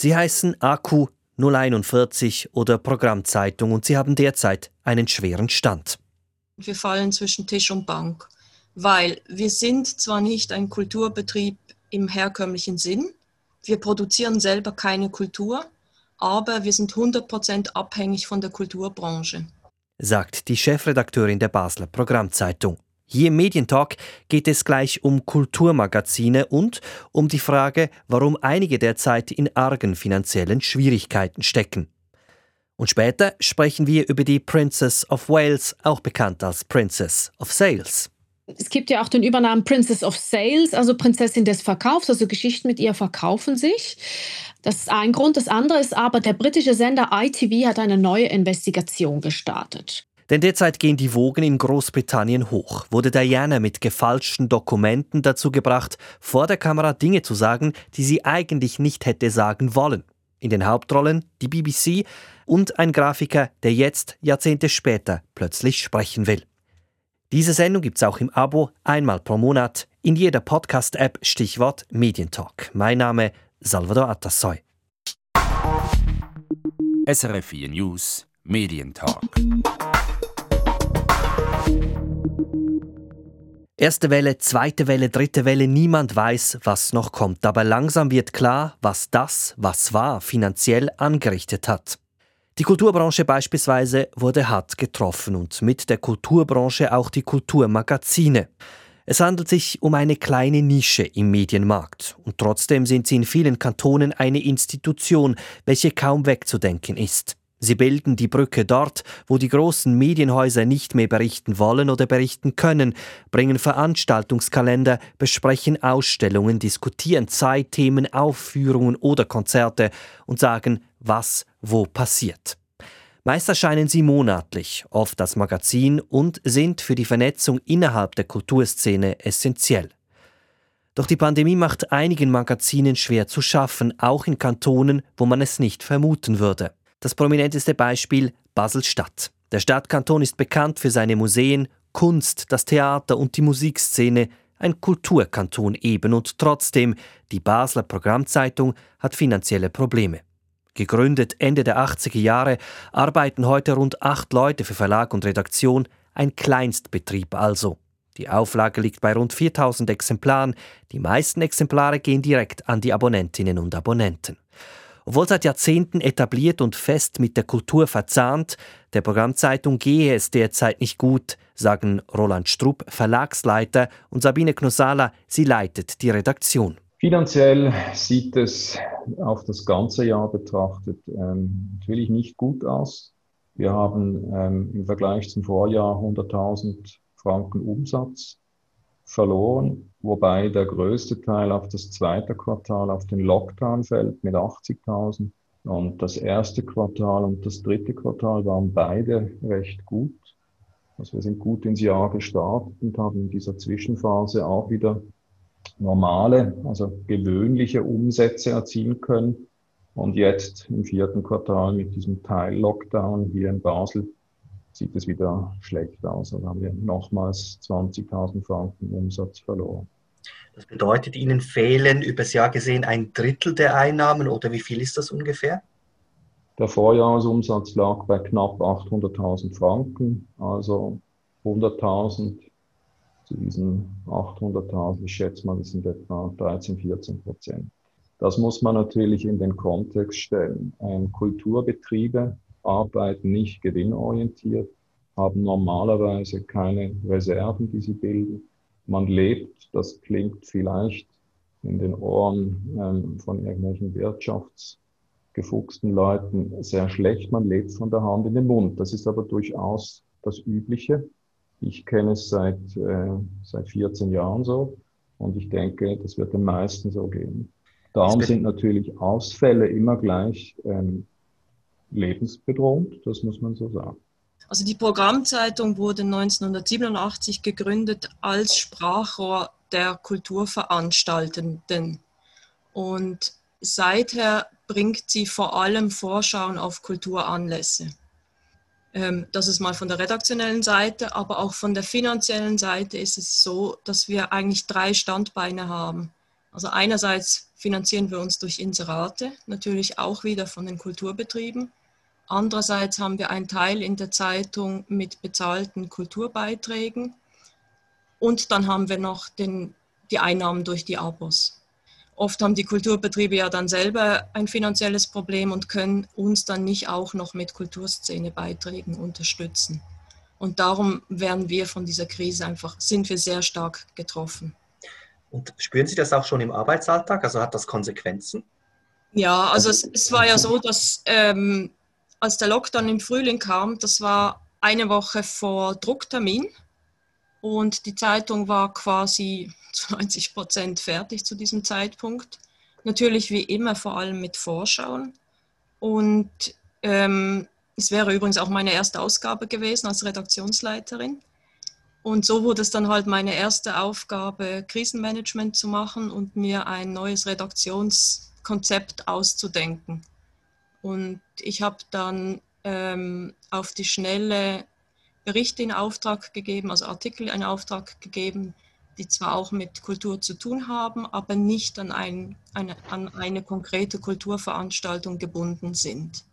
Sie heißen Akku 041 oder Programmzeitung und sie haben derzeit einen schweren Stand. Wir fallen zwischen Tisch und Bank, weil wir sind zwar nicht ein Kulturbetrieb im herkömmlichen Sinn, wir produzieren selber keine Kultur, aber wir sind 100% abhängig von der Kulturbranche. Sagt die Chefredakteurin der Basler Programmzeitung. Hier im Medientalk geht es gleich um Kulturmagazine und um die Frage, warum einige derzeit in argen finanziellen Schwierigkeiten stecken. Und später sprechen wir über die Princess of Wales, auch bekannt als Princess of Sales. Es gibt ja auch den Übernamen Princess of Sales, also Prinzessin des Verkaufs, also Geschichten mit ihr verkaufen sich. Das ist ein Grund. Das andere ist aber, der britische Sender ITV hat eine neue Investigation gestartet. Denn derzeit gehen die Wogen in Großbritannien hoch. Wurde Diana mit gefälschten Dokumenten dazu gebracht, vor der Kamera Dinge zu sagen, die sie eigentlich nicht hätte sagen wollen. In den Hauptrollen die BBC und ein Grafiker, der jetzt, Jahrzehnte später, plötzlich sprechen will. Diese Sendung gibt's auch im Abo, einmal pro Monat, in jeder Podcast-App, Stichwort Medientalk. Mein Name Salvador Atassoy. SRF 4 News Medientalk. Erste Welle, zweite Welle, dritte Welle, niemand weiß, was noch kommt. Aber langsam wird klar, was das, was war, finanziell angerichtet hat. Die Kulturbranche beispielsweise wurde hart getroffen und mit der Kulturbranche auch die Kulturmagazine. Es handelt sich um eine kleine Nische im Medienmarkt und trotzdem sind sie in vielen Kantonen eine Institution, welche kaum wegzudenken ist. Sie bilden die Brücke dort, wo die großen Medienhäuser nicht mehr berichten wollen oder berichten können, bringen Veranstaltungskalender, besprechen Ausstellungen, diskutieren Zeitthemen, Aufführungen oder Konzerte und sagen, was wo passiert. Meist erscheinen sie monatlich, oft das Magazin und sind für die Vernetzung innerhalb der Kulturszene essentiell. Doch die Pandemie macht einigen Magazinen schwer zu schaffen, auch in Kantonen, wo man es nicht vermuten würde. Das prominenteste Beispiel Basel-Stadt. Der Stadtkanton ist bekannt für seine Museen, Kunst, das Theater und die Musikszene, ein Kulturkanton eben und trotzdem, die Basler Programmzeitung hat finanzielle Probleme. Gegründet Ende der 80er Jahre, arbeiten heute rund acht Leute für Verlag und Redaktion, ein Kleinstbetrieb also. Die Auflage liegt bei rund 4000 Exemplaren, die meisten Exemplare gehen direkt an die Abonnentinnen und Abonnenten. Obwohl seit Jahrzehnten etabliert und fest mit der Kultur verzahnt, der Programmzeitung gehe es derzeit nicht gut, sagen Roland Strupp, Verlagsleiter, und Sabine Knosala, sie leitet die Redaktion. Finanziell sieht es auf das ganze Jahr betrachtet ähm, natürlich nicht gut aus. Wir haben ähm, im Vergleich zum Vorjahr 100.000 Franken Umsatz verloren, wobei der größte Teil auf das zweite Quartal auf den Lockdown fällt mit 80.000. Und das erste Quartal und das dritte Quartal waren beide recht gut. Also wir sind gut ins Jahr gestartet und haben in dieser Zwischenphase auch wieder normale, also gewöhnliche Umsätze erzielen können. Und jetzt im vierten Quartal mit diesem Teil-Lockdown hier in Basel sieht es wieder schlecht aus. Da haben wir nochmals 20.000 Franken Umsatz verloren. Das bedeutet, Ihnen fehlen übers Jahr gesehen ein Drittel der Einnahmen oder wie viel ist das ungefähr? Der Vorjahresumsatz lag bei knapp 800.000 Franken, also 100.000 zu diesen 800.000, ich schätze mal, das sind etwa 13, 14 Prozent. Das muss man natürlich in den Kontext stellen. Kulturbetriebe arbeiten nicht gewinnorientiert, haben normalerweise keine Reserven, die sie bilden. Man lebt, das klingt vielleicht in den Ohren ähm, von irgendwelchen wirtschaftsgefuchsten Leuten sehr schlecht. Man lebt von der Hand in den Mund. Das ist aber durchaus das Übliche. Ich kenne es seit, äh, seit 14 Jahren so und ich denke, das wird den meisten so gehen. Darum sind natürlich Ausfälle immer gleich ähm, lebensbedrohend, das muss man so sagen. Also die Programmzeitung wurde 1987 gegründet als Sprachrohr der Kulturveranstaltenden. Und seither bringt sie vor allem Vorschauen auf Kulturanlässe. Ähm, das ist mal von der redaktionellen Seite, aber auch von der finanziellen Seite ist es so, dass wir eigentlich drei Standbeine haben. Also einerseits finanzieren wir uns durch Inserate, natürlich auch wieder von den Kulturbetrieben. Andererseits haben wir einen Teil in der Zeitung mit bezahlten Kulturbeiträgen und dann haben wir noch den, die Einnahmen durch die Abos. Oft haben die Kulturbetriebe ja dann selber ein finanzielles Problem und können uns dann nicht auch noch mit Kulturszenebeiträgen unterstützen. Und darum werden wir von dieser Krise einfach, sind wir sehr stark getroffen. Und spüren Sie das auch schon im Arbeitsalltag? Also hat das Konsequenzen? Ja, also es, es war ja so, dass ähm, als der Lockdown im Frühling kam, das war eine Woche vor Drucktermin und die Zeitung war quasi zu 90 Prozent fertig zu diesem Zeitpunkt. Natürlich wie immer vor allem mit Vorschauen. Und ähm, es wäre übrigens auch meine erste Ausgabe gewesen als Redaktionsleiterin. Und so wurde es dann halt meine erste Aufgabe, Krisenmanagement zu machen und mir ein neues Redaktionskonzept auszudenken. Und ich habe dann ähm, auf die Schnelle Berichte in Auftrag gegeben, also Artikel in Auftrag gegeben, die zwar auch mit Kultur zu tun haben, aber nicht an, ein, eine, an eine konkrete Kulturveranstaltung gebunden sind.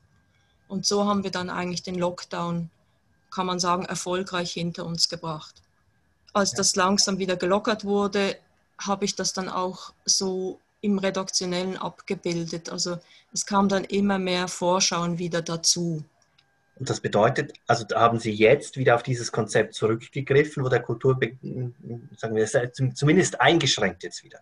Und so haben wir dann eigentlich den Lockdown, kann man sagen, erfolgreich hinter uns gebracht. Als das langsam wieder gelockert wurde, habe ich das dann auch so im Redaktionellen abgebildet. Also es kam dann immer mehr Vorschauen wieder dazu. Und das bedeutet, also haben Sie jetzt wieder auf dieses Konzept zurückgegriffen, wo der Kultur, sagen wir, zumindest eingeschränkt jetzt wieder?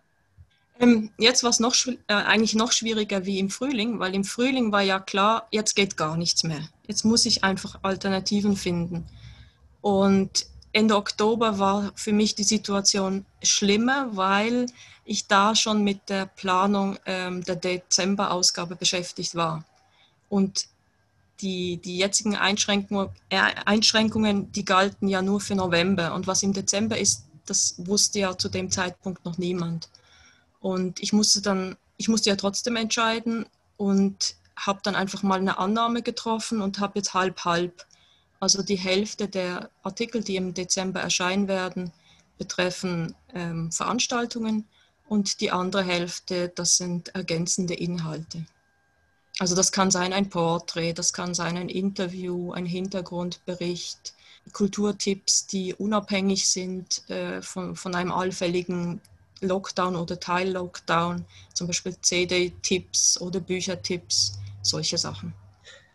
Ähm, jetzt war es noch, äh, eigentlich noch schwieriger wie im Frühling, weil im Frühling war ja klar, jetzt geht gar nichts mehr. Jetzt muss ich einfach Alternativen finden. Und Ende Oktober war für mich die Situation schlimmer, weil ich da schon mit der Planung ähm, der Dezember-Ausgabe beschäftigt war. Und die, die jetzigen Einschränkungen, äh, Einschränkungen, die galten ja nur für November. Und was im Dezember ist, das wusste ja zu dem Zeitpunkt noch niemand. Und ich musste dann, ich musste ja trotzdem entscheiden und habe dann einfach mal eine Annahme getroffen und habe jetzt halb halb. Also die Hälfte der Artikel, die im Dezember erscheinen werden, betreffen ähm, Veranstaltungen und die andere Hälfte, das sind ergänzende Inhalte. Also das kann sein ein Porträt, das kann sein ein Interview, ein Hintergrundbericht, Kulturtipps, die unabhängig sind äh, von, von einem allfälligen Lockdown oder Teil-Lockdown, zum Beispiel CD-Tipps oder Büchertipps, solche Sachen.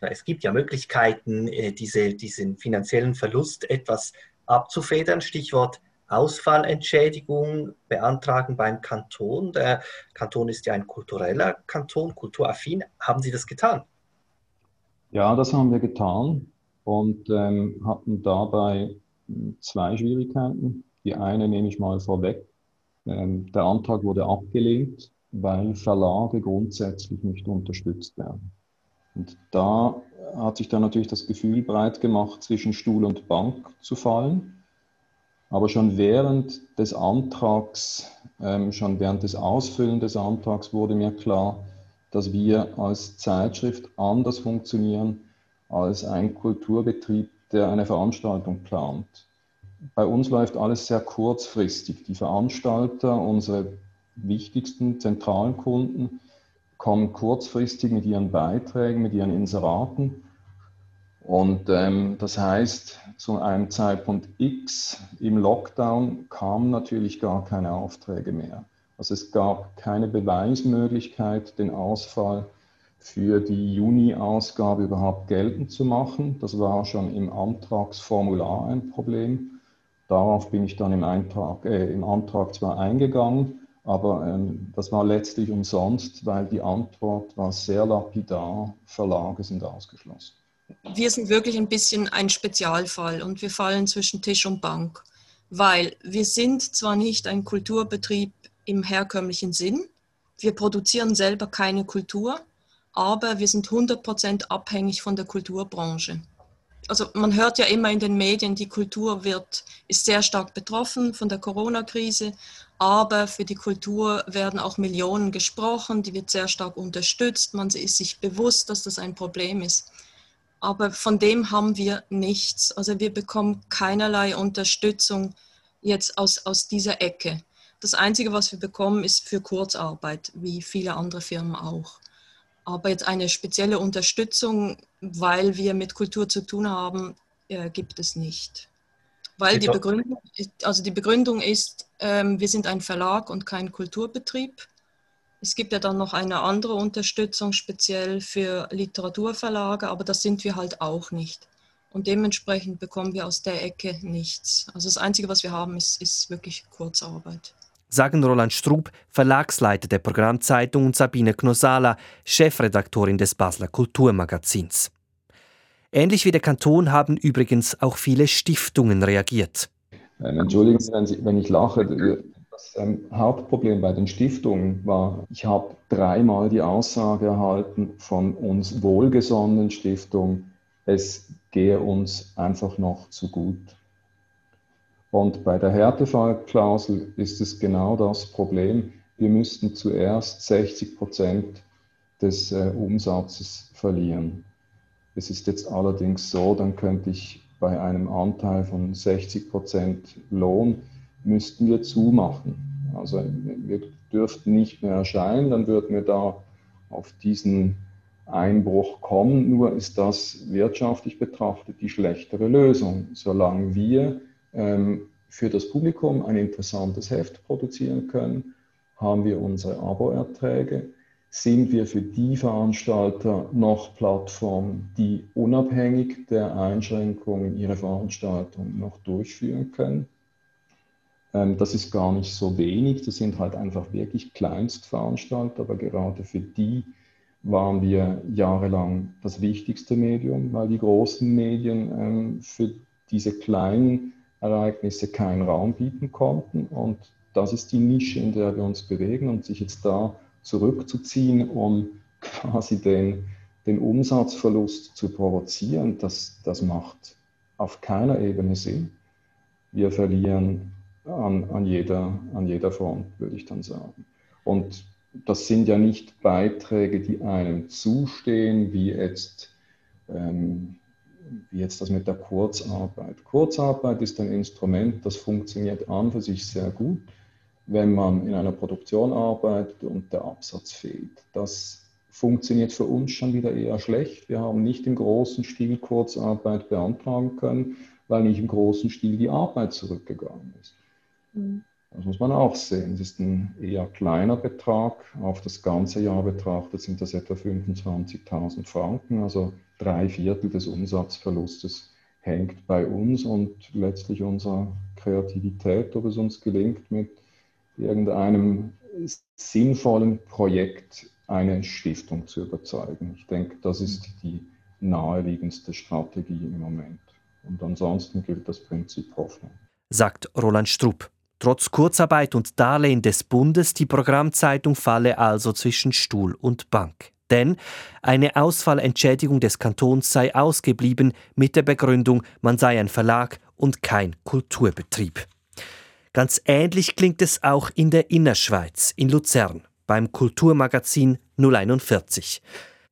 Es gibt ja Möglichkeiten, äh, diese, diesen finanziellen Verlust etwas abzufedern. Stichwort Ausfallentschädigung beantragen beim Kanton. Der Kanton ist ja ein kultureller Kanton, kulturaffin. Haben Sie das getan? Ja, das haben wir getan und ähm, hatten dabei hm, zwei Schwierigkeiten. Die eine nehme ich mal vorweg. Ähm, der Antrag wurde abgelehnt, weil Verlage grundsätzlich nicht unterstützt werden. Und da hat sich dann natürlich das Gefühl breit gemacht, zwischen Stuhl und Bank zu fallen. Aber schon während des Antrags, ähm, schon während des Ausfüllen des Antrags wurde mir klar, dass wir als Zeitschrift anders funktionieren als ein Kulturbetrieb, der eine Veranstaltung plant. Bei uns läuft alles sehr kurzfristig. Die Veranstalter, unsere wichtigsten zentralen Kunden, kommen kurzfristig mit ihren Beiträgen, mit ihren Inseraten und ähm, das heißt, zu einem Zeitpunkt X im Lockdown kamen natürlich gar keine Aufträge mehr. Also es gab keine Beweismöglichkeit, den Ausfall für die Juni-Ausgabe überhaupt geltend zu machen. Das war schon im Antragsformular ein Problem. Darauf bin ich dann im, Eintrag, äh, im Antrag zwar eingegangen, aber ähm, das war letztlich umsonst, weil die Antwort war sehr lapidar, Verlage sind ausgeschlossen wir sind wirklich ein bisschen ein Spezialfall und wir fallen zwischen Tisch und Bank, weil wir sind zwar nicht ein Kulturbetrieb im herkömmlichen Sinn, wir produzieren selber keine Kultur, aber wir sind 100% abhängig von der Kulturbranche. Also man hört ja immer in den Medien, die Kultur wird, ist sehr stark betroffen von der Corona-Krise, aber für die Kultur werden auch Millionen gesprochen, die wird sehr stark unterstützt, man ist sich bewusst, dass das ein Problem ist aber von dem haben wir nichts. Also wir bekommen keinerlei Unterstützung jetzt aus, aus dieser Ecke. Das Einzige, was wir bekommen, ist für Kurzarbeit, wie viele andere Firmen auch. Aber jetzt eine spezielle Unterstützung, weil wir mit Kultur zu tun haben, äh, gibt es nicht. Weil die Begründung, also die Begründung ist, ähm, wir sind ein Verlag und kein Kulturbetrieb. Es gibt ja dann noch eine andere Unterstützung speziell für Literaturverlage, aber das sind wir halt auch nicht. Und dementsprechend bekommen wir aus der Ecke nichts. Also das Einzige, was wir haben, ist, ist wirklich Kurzarbeit. Sagen Roland Strub, Verlagsleiter der Programmzeitung und Sabine Knosala, Chefredaktorin des Basler Kulturmagazins. Ähnlich wie der Kanton haben übrigens auch viele Stiftungen reagiert. Ähm, entschuldigen Sie, wenn, ich lache. Das ähm, Hauptproblem bei den Stiftungen war, ich habe dreimal die Aussage erhalten von uns wohlgesonnenen Stiftungen, es gehe uns einfach noch zu gut. Und bei der Härtefallklausel ist es genau das Problem. Wir müssten zuerst 60 Prozent des äh, Umsatzes verlieren. Es ist jetzt allerdings so, dann könnte ich bei einem Anteil von 60 Prozent Lohn, müssten wir zumachen. Also wir dürften nicht mehr erscheinen, dann würden wir da auf diesen Einbruch kommen. Nur ist das wirtschaftlich betrachtet die schlechtere Lösung. Solange wir ähm, für das Publikum ein interessantes Heft produzieren können, haben wir unsere Abo-Erträge sind wir für die Veranstalter noch Plattformen, die unabhängig der Einschränkungen ihre Veranstaltung noch durchführen können. Ähm, das ist gar nicht so wenig, das sind halt einfach wirklich Kleinstveranstalter, aber gerade für die waren wir jahrelang das wichtigste Medium, weil die großen Medien ähm, für diese kleinen Ereignisse keinen Raum bieten konnten. Und das ist die Nische, in der wir uns bewegen und sich jetzt da zurückzuziehen, um quasi den, den Umsatzverlust zu provozieren, das, das macht auf keiner Ebene Sinn. Wir verlieren an, an, jeder, an jeder Front, würde ich dann sagen. Und das sind ja nicht Beiträge, die einem zustehen, wie jetzt, ähm, wie jetzt das mit der Kurzarbeit. Kurzarbeit ist ein Instrument, das funktioniert an für sich sehr gut wenn man in einer Produktion arbeitet und der Absatz fehlt. Das funktioniert für uns schon wieder eher schlecht. Wir haben nicht im großen Stil Kurzarbeit beantragen können, weil nicht im großen Stil die Arbeit zurückgegangen ist. Mhm. Das muss man auch sehen. Es ist ein eher kleiner Betrag. Auf das ganze Jahr betrachtet sind das etwa 25.000 Franken, also drei Viertel des Umsatzverlustes hängt bei uns und letztlich unserer Kreativität, ob es uns gelingt, mit irgendeinem sinnvollen Projekt eine Stiftung zu überzeugen. Ich denke, das ist die naheliegendste Strategie im Moment. Und ansonsten gilt das Prinzip Hoffnung. Sagt Roland Strupp. Trotz Kurzarbeit und Darlehen des Bundes, die Programmzeitung falle also zwischen Stuhl und Bank. Denn eine Ausfallentschädigung des Kantons sei ausgeblieben mit der Begründung, man sei ein Verlag und kein Kulturbetrieb. Ganz ähnlich klingt es auch in der Innerschweiz, in Luzern, beim Kulturmagazin 041.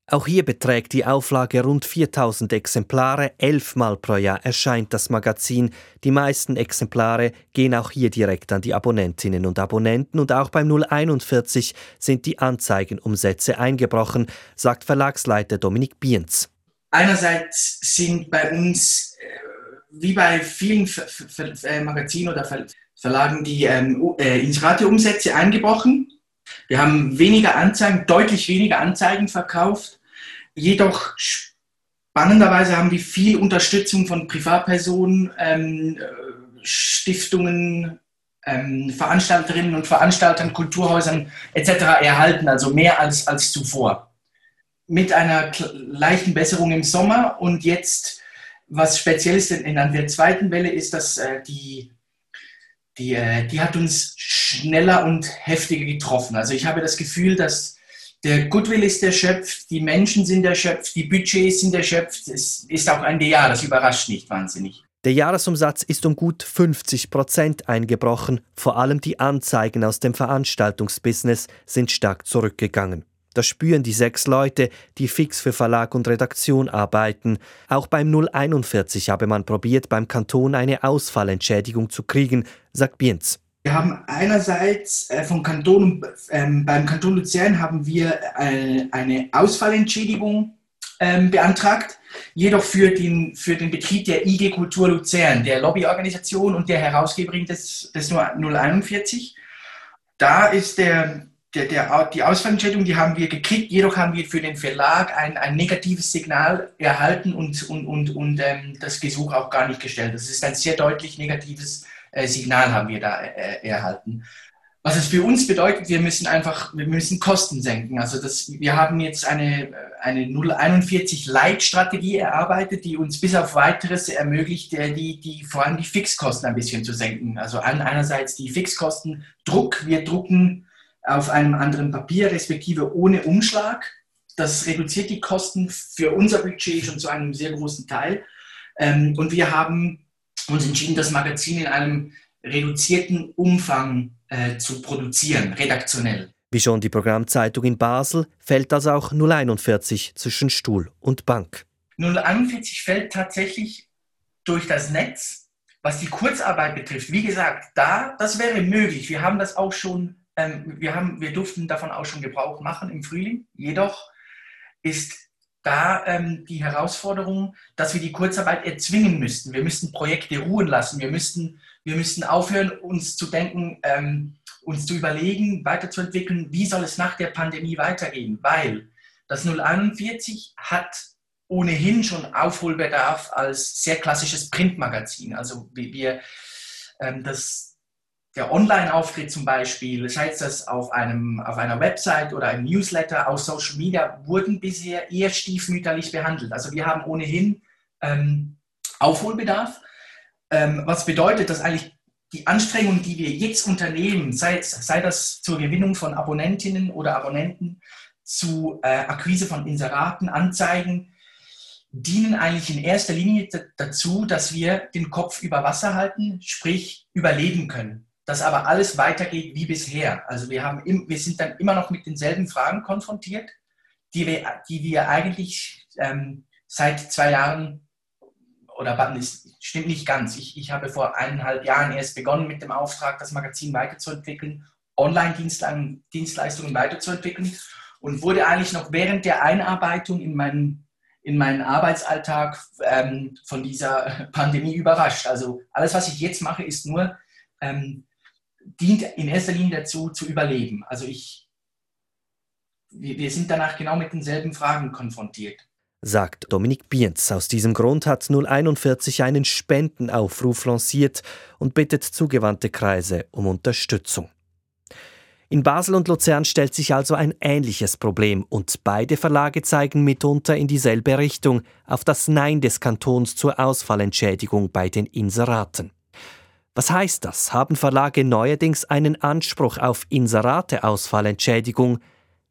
Auch hier beträgt die Auflage rund 4000 Exemplare. Elfmal pro Jahr erscheint das Magazin. Die meisten Exemplare gehen auch hier direkt an die Abonnentinnen und Abonnenten. Und auch beim 041 sind die Anzeigenumsätze eingebrochen, sagt Verlagsleiter Dominik Bienz. Einerseits sind bei uns, äh, wie bei vielen Magazinen oder Verlagen die ähm, äh, Inserate-Umsätze eingebrochen. Wir haben weniger Anzeigen, deutlich weniger Anzeigen verkauft. Jedoch spannenderweise haben wir viel Unterstützung von Privatpersonen, ähm, Stiftungen, ähm, Veranstalterinnen und Veranstaltern, Kulturhäusern etc. erhalten, also mehr als, als zuvor. Mit einer leichten Besserung im Sommer und jetzt, was speziell ist in, in der zweiten Welle, ist, dass äh, die die, äh, die hat uns schneller und heftiger getroffen. Also ich habe das Gefühl, dass der Goodwill ist erschöpft, die Menschen sind erschöpft, die Budgets sind erschöpft. Es ist auch ein Jahr, das überrascht nicht wahnsinnig. Der Jahresumsatz ist um gut 50 Prozent eingebrochen. Vor allem die Anzeigen aus dem Veranstaltungsbusiness sind stark zurückgegangen. Das spüren die sechs Leute, die fix für Verlag und Redaktion arbeiten. Auch beim 041 habe man probiert, beim Kanton eine Ausfallentschädigung zu kriegen, sagt Bienz. Wir haben einerseits äh, vom Kanton, ähm, beim Kanton Luzern haben wir äh, eine Ausfallentschädigung ähm, beantragt, jedoch für den, für den Betrieb der IG Kultur Luzern, der Lobbyorganisation und der Herausgeberin des, des 041. Da ist der, der, der, die Ausfallentschädigung, die haben wir gekriegt, jedoch haben wir für den Verlag ein, ein negatives Signal erhalten und, und, und, und ähm, das Gesuch auch gar nicht gestellt. Das ist ein sehr deutlich negatives äh, Signal haben wir da äh, erhalten. Was es für uns bedeutet, wir müssen einfach, wir müssen Kosten senken. Also das, wir haben jetzt eine, eine 041 Leitstrategie erarbeitet, die uns bis auf weiteres ermöglicht, äh, die, die, vor allem die Fixkosten ein bisschen zu senken. Also einerseits die Fixkosten, Druck, wir drucken auf einem anderen Papier, respektive ohne Umschlag. Das reduziert die Kosten für unser Budget schon zu einem sehr großen Teil. Ähm, und wir haben uns entschieden, das Magazin in einem reduzierten Umfang äh, zu produzieren, redaktionell. Wie schon die Programmzeitung in Basel fällt das auch 041 zwischen Stuhl und Bank. 041 fällt tatsächlich durch das Netz. Was die Kurzarbeit betrifft, wie gesagt, da, das wäre möglich. Wir haben das auch schon, ähm, wir, haben, wir durften davon auch schon Gebrauch machen im Frühling. Jedoch ist da ähm, die Herausforderung, dass wir die Kurzarbeit erzwingen müssten. Wir müssten Projekte ruhen lassen. Wir müssten, wir müssten aufhören, uns zu denken, ähm, uns zu überlegen, weiterzuentwickeln, wie soll es nach der Pandemie weitergehen. Weil das 041 hat ohnehin schon Aufholbedarf als sehr klassisches Printmagazin. Also wir, ähm, das, der Online-Auftritt zum Beispiel, sei es das auf, einem, auf einer Website oder einem Newsletter, auf Social Media, wurden bisher eher stiefmütterlich behandelt. Also wir haben ohnehin ähm, Aufholbedarf, ähm, was bedeutet, dass eigentlich die Anstrengungen, die wir jetzt unternehmen, sei, sei das zur Gewinnung von Abonnentinnen oder Abonnenten, zu äh, Akquise von Inseraten, Anzeigen, dienen eigentlich in erster Linie dazu, dass wir den Kopf über Wasser halten, sprich überleben können dass aber alles weitergeht wie bisher. Also wir, haben im, wir sind dann immer noch mit denselben Fragen konfrontiert, die wir, die wir eigentlich ähm, seit zwei Jahren, oder das stimmt nicht ganz, ich, ich habe vor eineinhalb Jahren erst begonnen mit dem Auftrag, das Magazin weiterzuentwickeln, Online-Dienstleistungen weiterzuentwickeln und wurde eigentlich noch während der Einarbeitung in meinen, in meinen Arbeitsalltag ähm, von dieser Pandemie überrascht. Also alles, was ich jetzt mache, ist nur ähm, dient in erster Linie dazu, zu überleben. Also ich, wir, wir sind danach genau mit denselben Fragen konfrontiert. Sagt Dominik Bienz. Aus diesem Grund hat 041 einen Spendenaufruf lanciert und bittet zugewandte Kreise um Unterstützung. In Basel und Luzern stellt sich also ein ähnliches Problem und beide Verlage zeigen mitunter in dieselbe Richtung auf das Nein des Kantons zur Ausfallentschädigung bei den Inseraten. Was heißt das? Haben Verlage neuerdings einen Anspruch auf Inserateausfallentschädigung?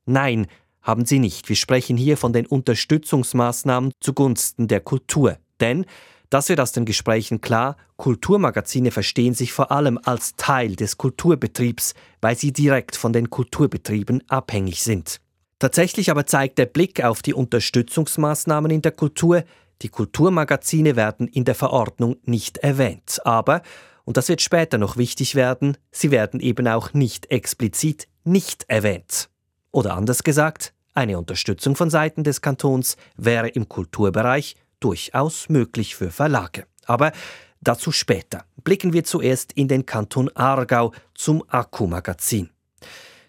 Nein, haben sie nicht. Wir sprechen hier von den Unterstützungsmaßnahmen zugunsten der Kultur. Denn, das wird aus den Gesprächen klar, Kulturmagazine verstehen sich vor allem als Teil des Kulturbetriebs, weil sie direkt von den Kulturbetrieben abhängig sind. Tatsächlich aber zeigt der Blick auf die Unterstützungsmaßnahmen in der Kultur, die Kulturmagazine werden in der Verordnung nicht erwähnt. Aber und das wird später noch wichtig werden, sie werden eben auch nicht explizit nicht erwähnt. Oder anders gesagt, eine Unterstützung von Seiten des Kantons wäre im Kulturbereich durchaus möglich für Verlage. Aber dazu später. Blicken wir zuerst in den Kanton Aargau zum Akku-Magazin.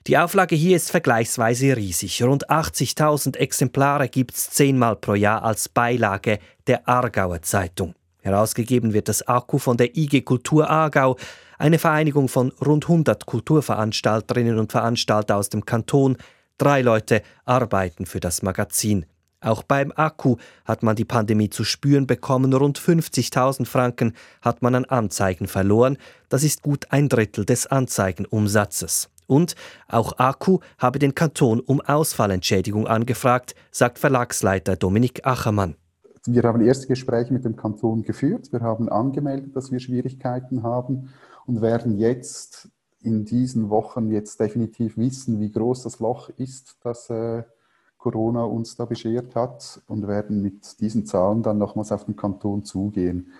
Die Auflage hier ist vergleichsweise riesig. Rund 80.000 Exemplare gibt es zehnmal pro Jahr als Beilage der Aargauer Zeitung. Herausgegeben wird das Akku von der IG Kultur Aargau, eine Vereinigung von rund 100 Kulturveranstalterinnen und Veranstalter aus dem Kanton. Drei Leute arbeiten für das Magazin. Auch beim Akku hat man die Pandemie zu spüren bekommen. Rund 50.000 Franken hat man an Anzeigen verloren. Das ist gut ein Drittel des Anzeigenumsatzes. Und auch Akku habe den Kanton um Ausfallentschädigung angefragt, sagt Verlagsleiter Dominik Achermann. Wir haben erste Gespräche mit dem Kanton geführt. Wir haben angemeldet, dass wir Schwierigkeiten haben und werden jetzt in diesen Wochen jetzt definitiv wissen, wie groß das Loch ist, das äh, Corona uns da beschert hat und werden mit diesen Zahlen dann nochmals auf den Kanton zugehen.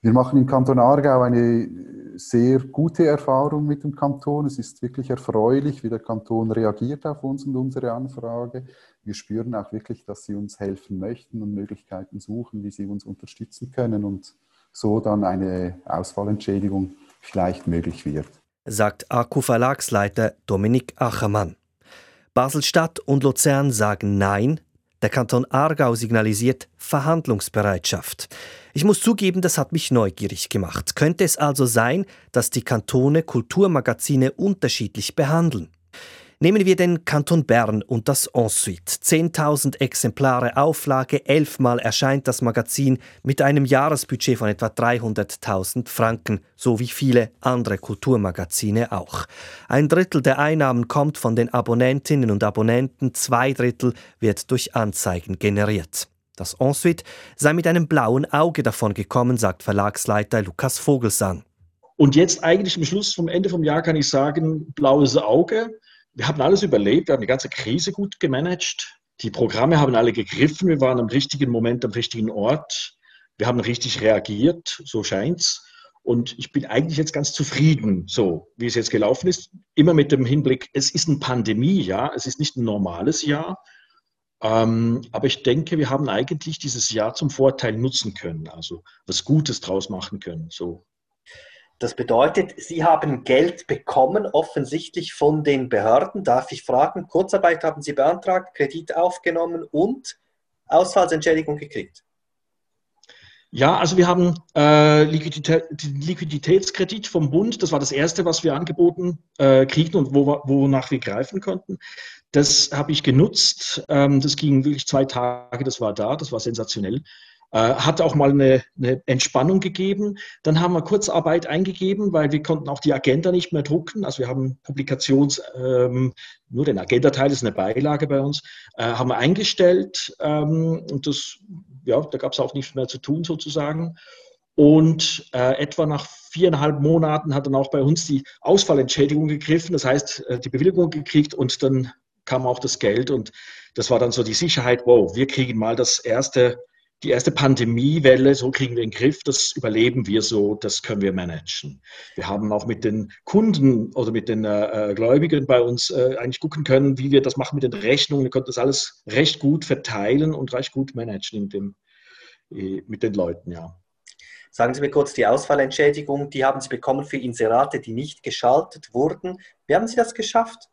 Wir machen im Kanton Aargau eine sehr gute Erfahrung mit dem Kanton. Es ist wirklich erfreulich, wie der Kanton reagiert auf uns und unsere Anfrage. Wir spüren auch wirklich, dass sie uns helfen möchten und Möglichkeiten suchen, wie sie uns unterstützen können und so dann eine Ausfallentschädigung vielleicht möglich wird. Sagt Akku Verlagsleiter Dominik Achermann. Basel-Stadt und Luzern sagen Nein. Der Kanton Aargau signalisiert Verhandlungsbereitschaft. Ich muss zugeben, das hat mich neugierig gemacht. Könnte es also sein, dass die Kantone Kulturmagazine unterschiedlich behandeln? Nehmen wir den Kanton Bern und das Ensuite. 10.000 Exemplare Auflage, elfmal erscheint das Magazin mit einem Jahresbudget von etwa 300.000 Franken, so wie viele andere Kulturmagazine auch. Ein Drittel der Einnahmen kommt von den Abonnentinnen und Abonnenten, zwei Drittel wird durch Anzeigen generiert. Das Ensuite sei mit einem blauen Auge davon gekommen, sagt Verlagsleiter Lukas Vogelsang. Und jetzt eigentlich am Schluss vom Ende vom Jahr kann ich sagen, blaues Auge wir haben alles überlebt, wir haben die ganze Krise gut gemanagt. Die Programme haben alle gegriffen, wir waren am richtigen Moment am richtigen Ort. Wir haben richtig reagiert, so scheint's. Und ich bin eigentlich jetzt ganz zufrieden, so wie es jetzt gelaufen ist. Immer mit dem Hinblick, es ist ein Pandemiejahr, es ist nicht ein normales Jahr. Ähm, aber ich denke, wir haben eigentlich dieses Jahr zum Vorteil nutzen können, also was Gutes draus machen können. So das bedeutet, Sie haben Geld bekommen, offensichtlich von den Behörden. Darf ich fragen, Kurzarbeit haben Sie beantragt, Kredit aufgenommen und Ausfallsentschädigung gekriegt? Ja, also wir haben äh, Liquiditä Liquiditätskredit vom Bund. Das war das Erste, was wir angeboten äh, kriegten und wo, wonach wir greifen konnten. Das habe ich genutzt. Ähm, das ging wirklich zwei Tage, das war da, das war sensationell. Äh, hat auch mal eine, eine, Entspannung gegeben. Dann haben wir Kurzarbeit eingegeben, weil wir konnten auch die Agenda nicht mehr drucken. Also wir haben Publikations, ähm, nur den Agenda-Teil ist eine Beilage bei uns, äh, haben wir eingestellt. Ähm, und das, ja, da gab es auch nichts mehr zu tun sozusagen. Und äh, etwa nach viereinhalb Monaten hat dann auch bei uns die Ausfallentschädigung gegriffen, das heißt äh, die Bewilligung gekriegt und dann kam auch das Geld und das war dann so die Sicherheit, wow, wir kriegen mal das erste die erste Pandemiewelle, so kriegen wir in den Griff, das überleben wir so, das können wir managen. Wir haben auch mit den Kunden oder mit den äh, Gläubigen bei uns äh, eigentlich gucken können, wie wir das machen mit den Rechnungen. Wir konnten das alles recht gut verteilen und recht gut managen dem, äh, mit den Leuten, ja. Sagen Sie mir kurz, die Ausfallentschädigung, die haben Sie bekommen für Inserate, die nicht geschaltet wurden. Wie haben Sie das geschafft?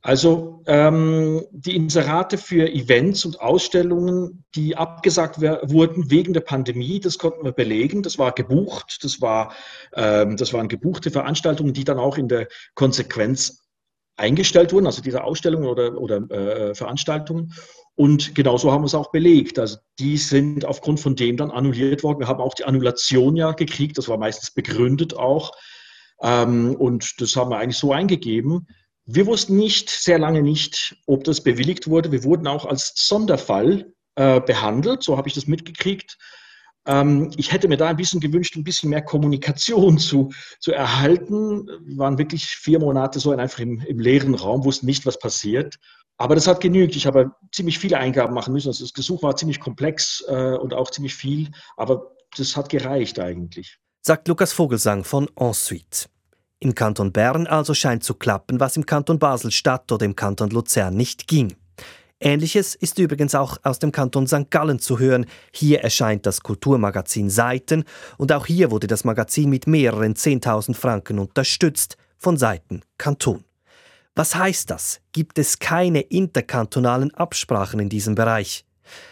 Also ähm, die Inserate für Events und Ausstellungen, die abgesagt wurden wegen der Pandemie, das konnten wir belegen. Das war gebucht, das, war, ähm, das waren gebuchte Veranstaltungen, die dann auch in der Konsequenz eingestellt wurden, also diese Ausstellungen oder, oder äh, Veranstaltungen. Und genauso haben wir es auch belegt. Also die sind aufgrund von dem dann annulliert worden. Wir haben auch die Annulation ja gekriegt, das war meistens begründet auch. Ähm, und das haben wir eigentlich so eingegeben. Wir wussten nicht, sehr lange nicht, ob das bewilligt wurde. Wir wurden auch als Sonderfall äh, behandelt, so habe ich das mitgekriegt. Ähm, ich hätte mir da ein bisschen gewünscht, ein bisschen mehr Kommunikation zu, zu erhalten. Wir waren wirklich vier Monate so einfach im, im leeren Raum, wussten nicht, was passiert. Aber das hat genügt. Ich habe ziemlich viele Eingaben machen müssen. Also das Gesuch war ziemlich komplex äh, und auch ziemlich viel, aber das hat gereicht eigentlich. Sagt Lukas Vogelsang von Ensuite. Im Kanton Bern also scheint zu klappen, was im Kanton Basel-Stadt oder im Kanton Luzern nicht ging. Ähnliches ist übrigens auch aus dem Kanton St. Gallen zu hören. Hier erscheint das Kulturmagazin Seiten und auch hier wurde das Magazin mit mehreren 10.000 Franken unterstützt von Seiten Kanton. Was heißt das? Gibt es keine interkantonalen Absprachen in diesem Bereich?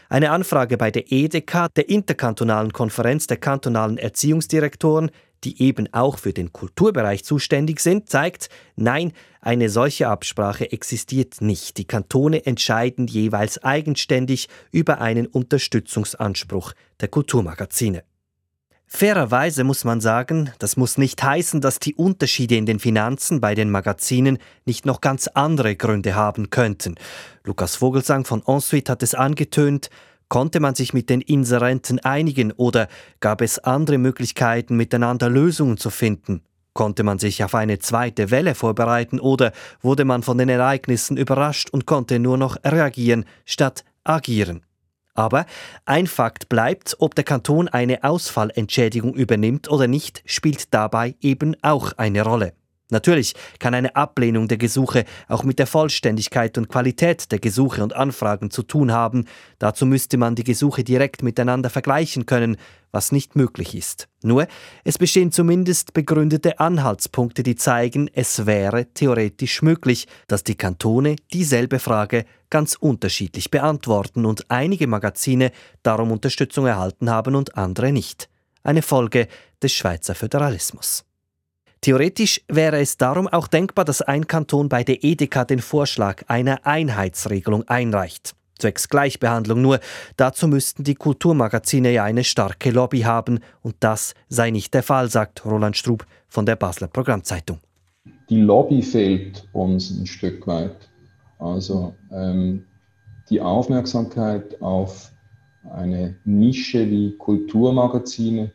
Eine Anfrage bei der EDK, der interkantonalen Konferenz der kantonalen Erziehungsdirektoren, die eben auch für den Kulturbereich zuständig sind, zeigt, nein, eine solche Absprache existiert nicht. Die Kantone entscheiden jeweils eigenständig über einen Unterstützungsanspruch der Kulturmagazine. Fairerweise muss man sagen, das muss nicht heißen, dass die Unterschiede in den Finanzen bei den Magazinen nicht noch ganz andere Gründe haben könnten. Lukas Vogelsang von Ensuite hat es angetönt, Konnte man sich mit den Inserenten einigen oder gab es andere Möglichkeiten, miteinander Lösungen zu finden? Konnte man sich auf eine zweite Welle vorbereiten oder wurde man von den Ereignissen überrascht und konnte nur noch reagieren statt agieren? Aber ein Fakt bleibt, ob der Kanton eine Ausfallentschädigung übernimmt oder nicht, spielt dabei eben auch eine Rolle. Natürlich kann eine Ablehnung der Gesuche auch mit der Vollständigkeit und Qualität der Gesuche und Anfragen zu tun haben. Dazu müsste man die Gesuche direkt miteinander vergleichen können, was nicht möglich ist. Nur, es bestehen zumindest begründete Anhaltspunkte, die zeigen, es wäre theoretisch möglich, dass die Kantone dieselbe Frage ganz unterschiedlich beantworten und einige Magazine darum Unterstützung erhalten haben und andere nicht. Eine Folge des Schweizer Föderalismus. Theoretisch wäre es darum auch denkbar, dass ein Kanton bei der Edeka den Vorschlag einer Einheitsregelung einreicht. Zwecks Gleichbehandlung nur. Dazu müssten die Kulturmagazine ja eine starke Lobby haben und das sei nicht der Fall, sagt Roland Strub von der Basler Programmzeitung. Die Lobby fehlt uns ein Stück weit. Also ähm, die Aufmerksamkeit auf eine Nische wie Kulturmagazine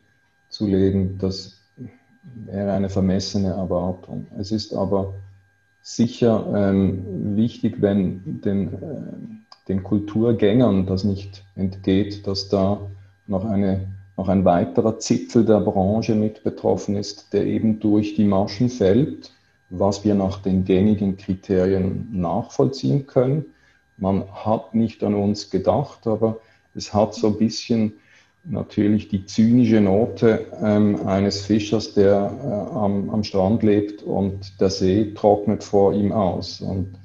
zu legen, das wäre eine vermessene Erwartung. Es ist aber sicher ähm, wichtig, wenn den, äh, den Kulturgängern das nicht entgeht, dass da noch, eine, noch ein weiterer Zipfel der Branche mit betroffen ist, der eben durch die Maschen fällt, was wir nach den gängigen Kriterien nachvollziehen können. Man hat nicht an uns gedacht, aber es hat so ein bisschen natürlich die zynische Note ähm, eines Fischers, der äh, am, am, Strand lebt und der See trocknet vor ihm aus. Und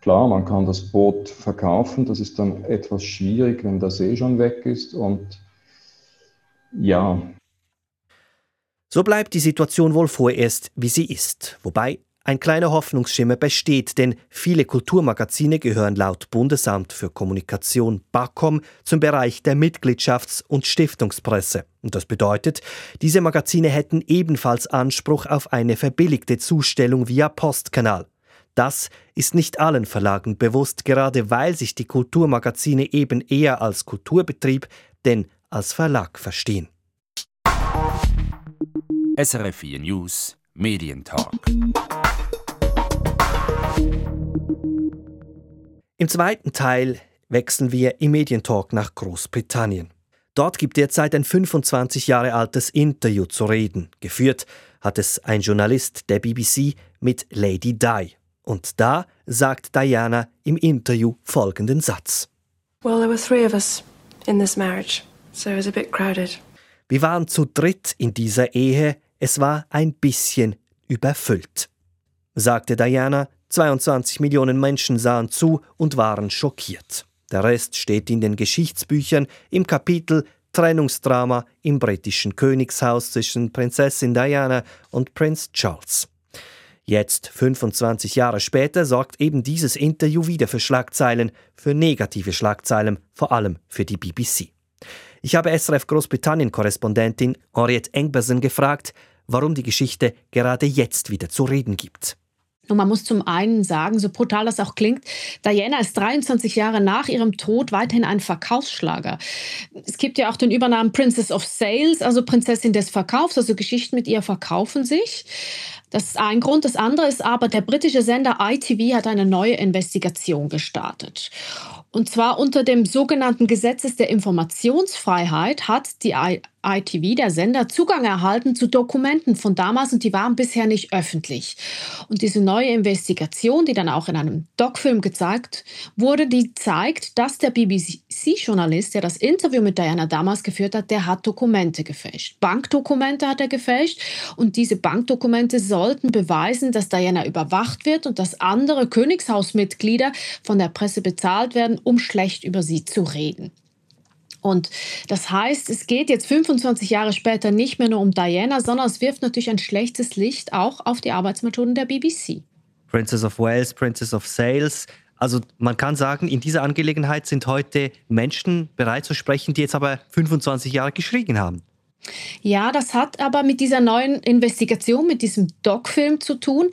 klar, man kann das Boot verkaufen, das ist dann etwas schwierig, wenn der See schon weg ist. Und ja. So bleibt die Situation wohl vorerst, wie sie ist. Wobei ein kleiner Hoffnungsschimmer besteht, denn viele Kulturmagazine gehören laut Bundesamt für Kommunikation BAKOM zum Bereich der Mitgliedschafts- und Stiftungspresse. Und das bedeutet, diese Magazine hätten ebenfalls Anspruch auf eine verbilligte Zustellung via Postkanal. Das ist nicht allen Verlagen bewusst, gerade weil sich die Kulturmagazine eben eher als Kulturbetrieb denn als Verlag verstehen. SRF 4 News Medientalk. Im zweiten Teil wechseln wir im Medientalk nach Großbritannien. Dort gibt derzeit ein 25 Jahre altes Interview zu reden. Geführt hat es ein Journalist der BBC mit Lady Di. Und da sagt Diana im Interview folgenden Satz. Well, there were three of us in this marriage, so it was a bit crowded. Wir waren zu dritt in dieser Ehe, es war ein bisschen überfüllt, sagte Diana 22 Millionen Menschen sahen zu und waren schockiert. Der Rest steht in den Geschichtsbüchern im Kapitel Trennungsdrama im britischen Königshaus zwischen Prinzessin Diana und Prinz Charles. Jetzt, 25 Jahre später, sorgt eben dieses Interview wieder für Schlagzeilen, für negative Schlagzeilen, vor allem für die BBC. Ich habe SRF Großbritannien-Korrespondentin Henriette Engbersen gefragt, warum die Geschichte gerade jetzt wieder zu reden gibt. Und man muss zum einen sagen, so brutal das auch klingt, Diana ist 23 Jahre nach ihrem Tod weiterhin ein Verkaufsschlager. Es gibt ja auch den Übernamen Princess of Sales, also Prinzessin des Verkaufs, also Geschichten mit ihr verkaufen sich. Das ist ein Grund. Das andere ist aber, der britische Sender ITV hat eine neue Investigation gestartet. Und zwar unter dem sogenannten Gesetzes der Informationsfreiheit hat die ITV, der Sender, Zugang erhalten zu Dokumenten von damals und die waren bisher nicht öffentlich. Und diese neue Investigation, die dann auch in einem Doc-Film gezeigt wurde, die zeigt, dass der BBC-Journalist, der das Interview mit Diana damals geführt hat, der hat Dokumente gefälscht. Bankdokumente hat er gefälscht und diese Bankdokumente sollten beweisen, dass Diana überwacht wird und dass andere Königshausmitglieder von der Presse bezahlt werden, um schlecht über sie zu reden. Und das heißt, es geht jetzt 25 Jahre später nicht mehr nur um Diana, sondern es wirft natürlich ein schlechtes Licht auch auf die Arbeitsmethoden der BBC. Princess of Wales, Princess of Sales. Also man kann sagen, in dieser Angelegenheit sind heute Menschen bereit zu sprechen, die jetzt aber 25 Jahre geschrieben haben. Ja, das hat aber mit dieser neuen Investigation, mit diesem Doc-Film zu tun.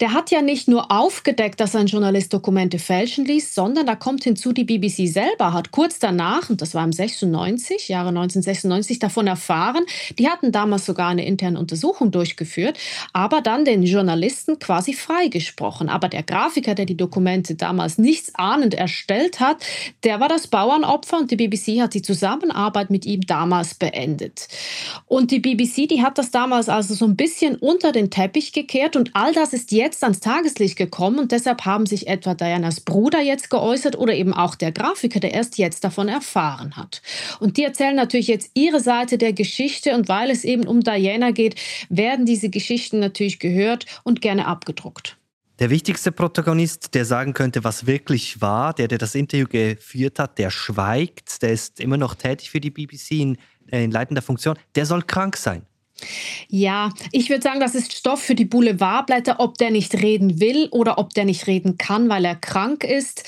Der hat ja nicht nur aufgedeckt, dass ein Journalist Dokumente fälschen ließ, sondern da kommt hinzu, die BBC selber hat kurz danach, und das war im 96, Jahre 1996, davon erfahren. Die hatten damals sogar eine interne Untersuchung durchgeführt, aber dann den Journalisten quasi freigesprochen. Aber der Grafiker, der die Dokumente damals nichts ahnend erstellt hat, der war das Bauernopfer und die BBC hat die Zusammenarbeit mit ihm damals beendet. Und die BBC, die hat das damals also so ein bisschen unter den Teppich gekehrt und all das ist jetzt ans Tageslicht gekommen und deshalb haben sich etwa Dianas Bruder jetzt geäußert oder eben auch der Grafiker, der erst jetzt davon erfahren hat. Und die erzählen natürlich jetzt ihre Seite der Geschichte und weil es eben um Diana geht, werden diese Geschichten natürlich gehört und gerne abgedruckt. Der wichtigste Protagonist, der sagen könnte, was wirklich war, der, der das Interview geführt hat, der schweigt, der ist immer noch tätig für die BBC in in leitender Funktion, der soll krank sein. Ja, ich würde sagen, das ist Stoff für die Boulevardblätter, ob der nicht reden will oder ob der nicht reden kann, weil er krank ist.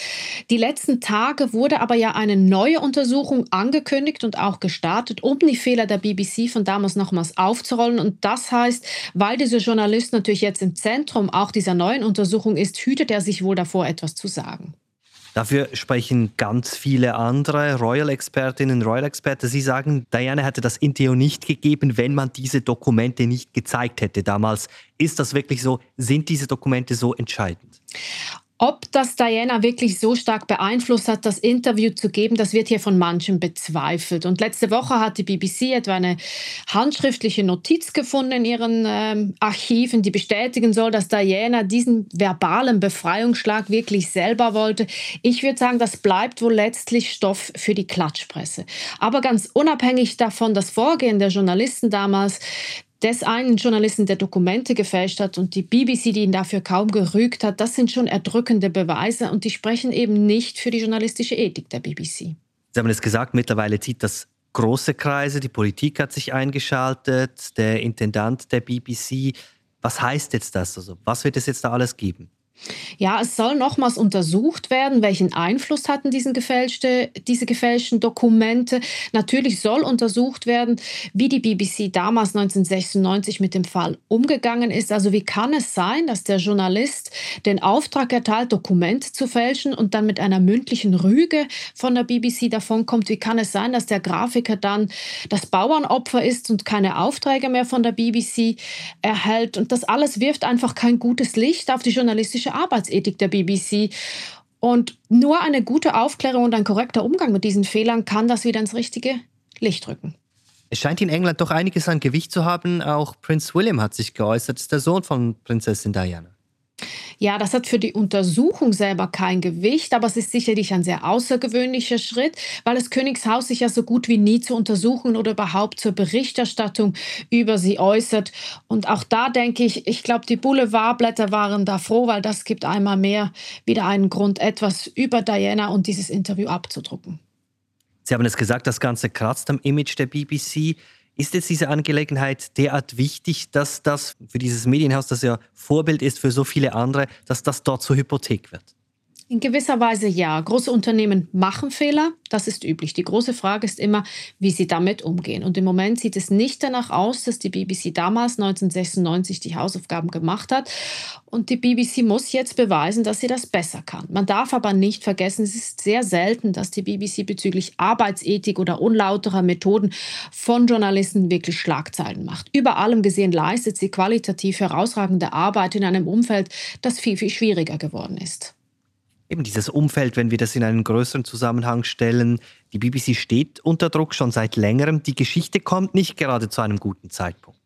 Die letzten Tage wurde aber ja eine neue Untersuchung angekündigt und auch gestartet, um die Fehler der BBC von damals nochmals aufzurollen. Und das heißt, weil dieser Journalist natürlich jetzt im Zentrum auch dieser neuen Untersuchung ist, hütet er sich wohl davor, etwas zu sagen. Dafür sprechen ganz viele andere Royal-Expertinnen, Royal-Experten. Sie sagen, Diana hätte das Interview nicht gegeben, wenn man diese Dokumente nicht gezeigt hätte damals. Ist das wirklich so? Sind diese Dokumente so entscheidend? Ob das Diana wirklich so stark beeinflusst hat, das Interview zu geben, das wird hier von manchen bezweifelt. Und letzte Woche hat die BBC etwa eine handschriftliche Notiz gefunden in ihren ähm, Archiven, die bestätigen soll, dass Diana diesen verbalen Befreiungsschlag wirklich selber wollte. Ich würde sagen, das bleibt wohl letztlich Stoff für die Klatschpresse. Aber ganz unabhängig davon, das Vorgehen der Journalisten damals, des einen Journalisten, der Dokumente gefälscht hat und die BBC, die ihn dafür kaum gerügt hat, das sind schon erdrückende Beweise und die sprechen eben nicht für die journalistische Ethik der BBC. Sie haben es gesagt, mittlerweile zieht das große Kreise, die Politik hat sich eingeschaltet, der Intendant der BBC. Was heißt jetzt das? Also, was wird es jetzt da alles geben? Ja, es soll nochmals untersucht werden, welchen Einfluss hatten diesen gefälschte, diese gefälschten Dokumente. Natürlich soll untersucht werden, wie die BBC damals 1996 mit dem Fall umgegangen ist. Also wie kann es sein, dass der Journalist den Auftrag erteilt, Dokumente zu fälschen und dann mit einer mündlichen Rüge von der BBC davonkommt? Wie kann es sein, dass der Grafiker dann das Bauernopfer ist und keine Aufträge mehr von der BBC erhält? Und das alles wirft einfach kein gutes Licht auf die journalistische Arbeitsethik der BBC. Und nur eine gute Aufklärung und ein korrekter Umgang mit diesen Fehlern kann das wieder ins richtige Licht rücken. Es scheint in England doch einiges an Gewicht zu haben. Auch Prinz William hat sich geäußert, ist der Sohn von Prinzessin Diana. Ja, das hat für die Untersuchung selber kein Gewicht, aber es ist sicherlich ein sehr außergewöhnlicher Schritt, weil das Königshaus sich ja so gut wie nie zu Untersuchungen oder überhaupt zur Berichterstattung über sie äußert. Und auch da denke ich, ich glaube, die Boulevardblätter waren da froh, weil das gibt einmal mehr wieder einen Grund, etwas über Diana und dieses Interview abzudrucken. Sie haben es gesagt, das Ganze kratzt am Image der BBC. Ist jetzt diese Angelegenheit derart wichtig, dass das für dieses Medienhaus, das ja Vorbild ist für so viele andere, dass das dort zur Hypothek wird? In gewisser Weise ja. Große Unternehmen machen Fehler, das ist üblich. Die große Frage ist immer, wie sie damit umgehen. Und im Moment sieht es nicht danach aus, dass die BBC damals 1996 die Hausaufgaben gemacht hat. Und die BBC muss jetzt beweisen, dass sie das besser kann. Man darf aber nicht vergessen, es ist sehr selten, dass die BBC bezüglich Arbeitsethik oder unlauterer Methoden von Journalisten wirklich Schlagzeilen macht. Über allem gesehen leistet sie qualitativ herausragende Arbeit in einem Umfeld, das viel, viel schwieriger geworden ist eben dieses Umfeld, wenn wir das in einen größeren Zusammenhang stellen. Die BBC steht unter Druck schon seit längerem. Die Geschichte kommt nicht gerade zu einem guten Zeitpunkt.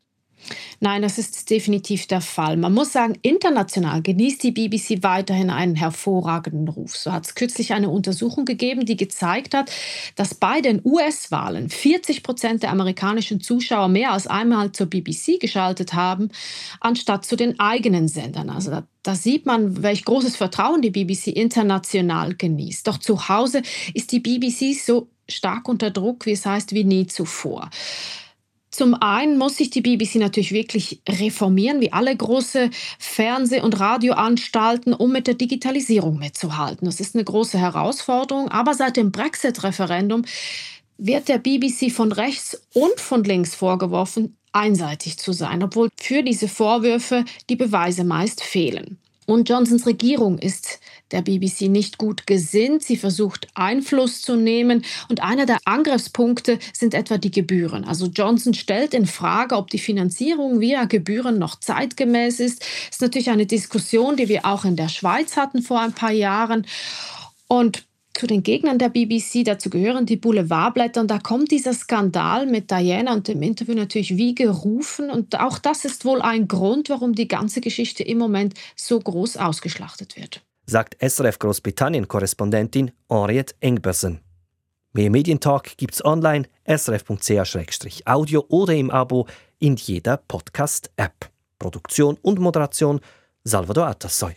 Nein, das ist definitiv der Fall. Man muss sagen, international genießt die BBC weiterhin einen hervorragenden Ruf. So hat es kürzlich eine Untersuchung gegeben, die gezeigt hat, dass bei den US-Wahlen 40 Prozent der amerikanischen Zuschauer mehr als einmal zur BBC geschaltet haben, anstatt zu den eigenen Sendern. Also da, da sieht man, welch großes Vertrauen die BBC international genießt. Doch zu Hause ist die BBC so stark unter Druck, wie es heißt, wie nie zuvor. Zum einen muss sich die BBC natürlich wirklich reformieren, wie alle große Fernseh- und Radioanstalten, um mit der Digitalisierung mitzuhalten. Das ist eine große Herausforderung. Aber seit dem Brexit-Referendum wird der BBC von rechts und von links vorgeworfen, einseitig zu sein, obwohl für diese Vorwürfe die Beweise meist fehlen. Und Johnsons Regierung ist der BBC nicht gut gesinnt. Sie versucht Einfluss zu nehmen. Und einer der Angriffspunkte sind etwa die Gebühren. Also Johnson stellt in Frage, ob die Finanzierung via Gebühren noch zeitgemäß ist. Das ist natürlich eine Diskussion, die wir auch in der Schweiz hatten vor ein paar Jahren. Und zu den Gegnern der BBC, dazu gehören die Boulevardblätter. Und da kommt dieser Skandal mit Diana und dem Interview natürlich wie gerufen. Und auch das ist wohl ein Grund, warum die ganze Geschichte im Moment so groß ausgeschlachtet wird. Sagt SRF Großbritannien-Korrespondentin Henriette Engbersen. Mehr Medientalk gibt's online srf.ch-audio oder im Abo in jeder Podcast-App. Produktion und Moderation Salvador Atassoy.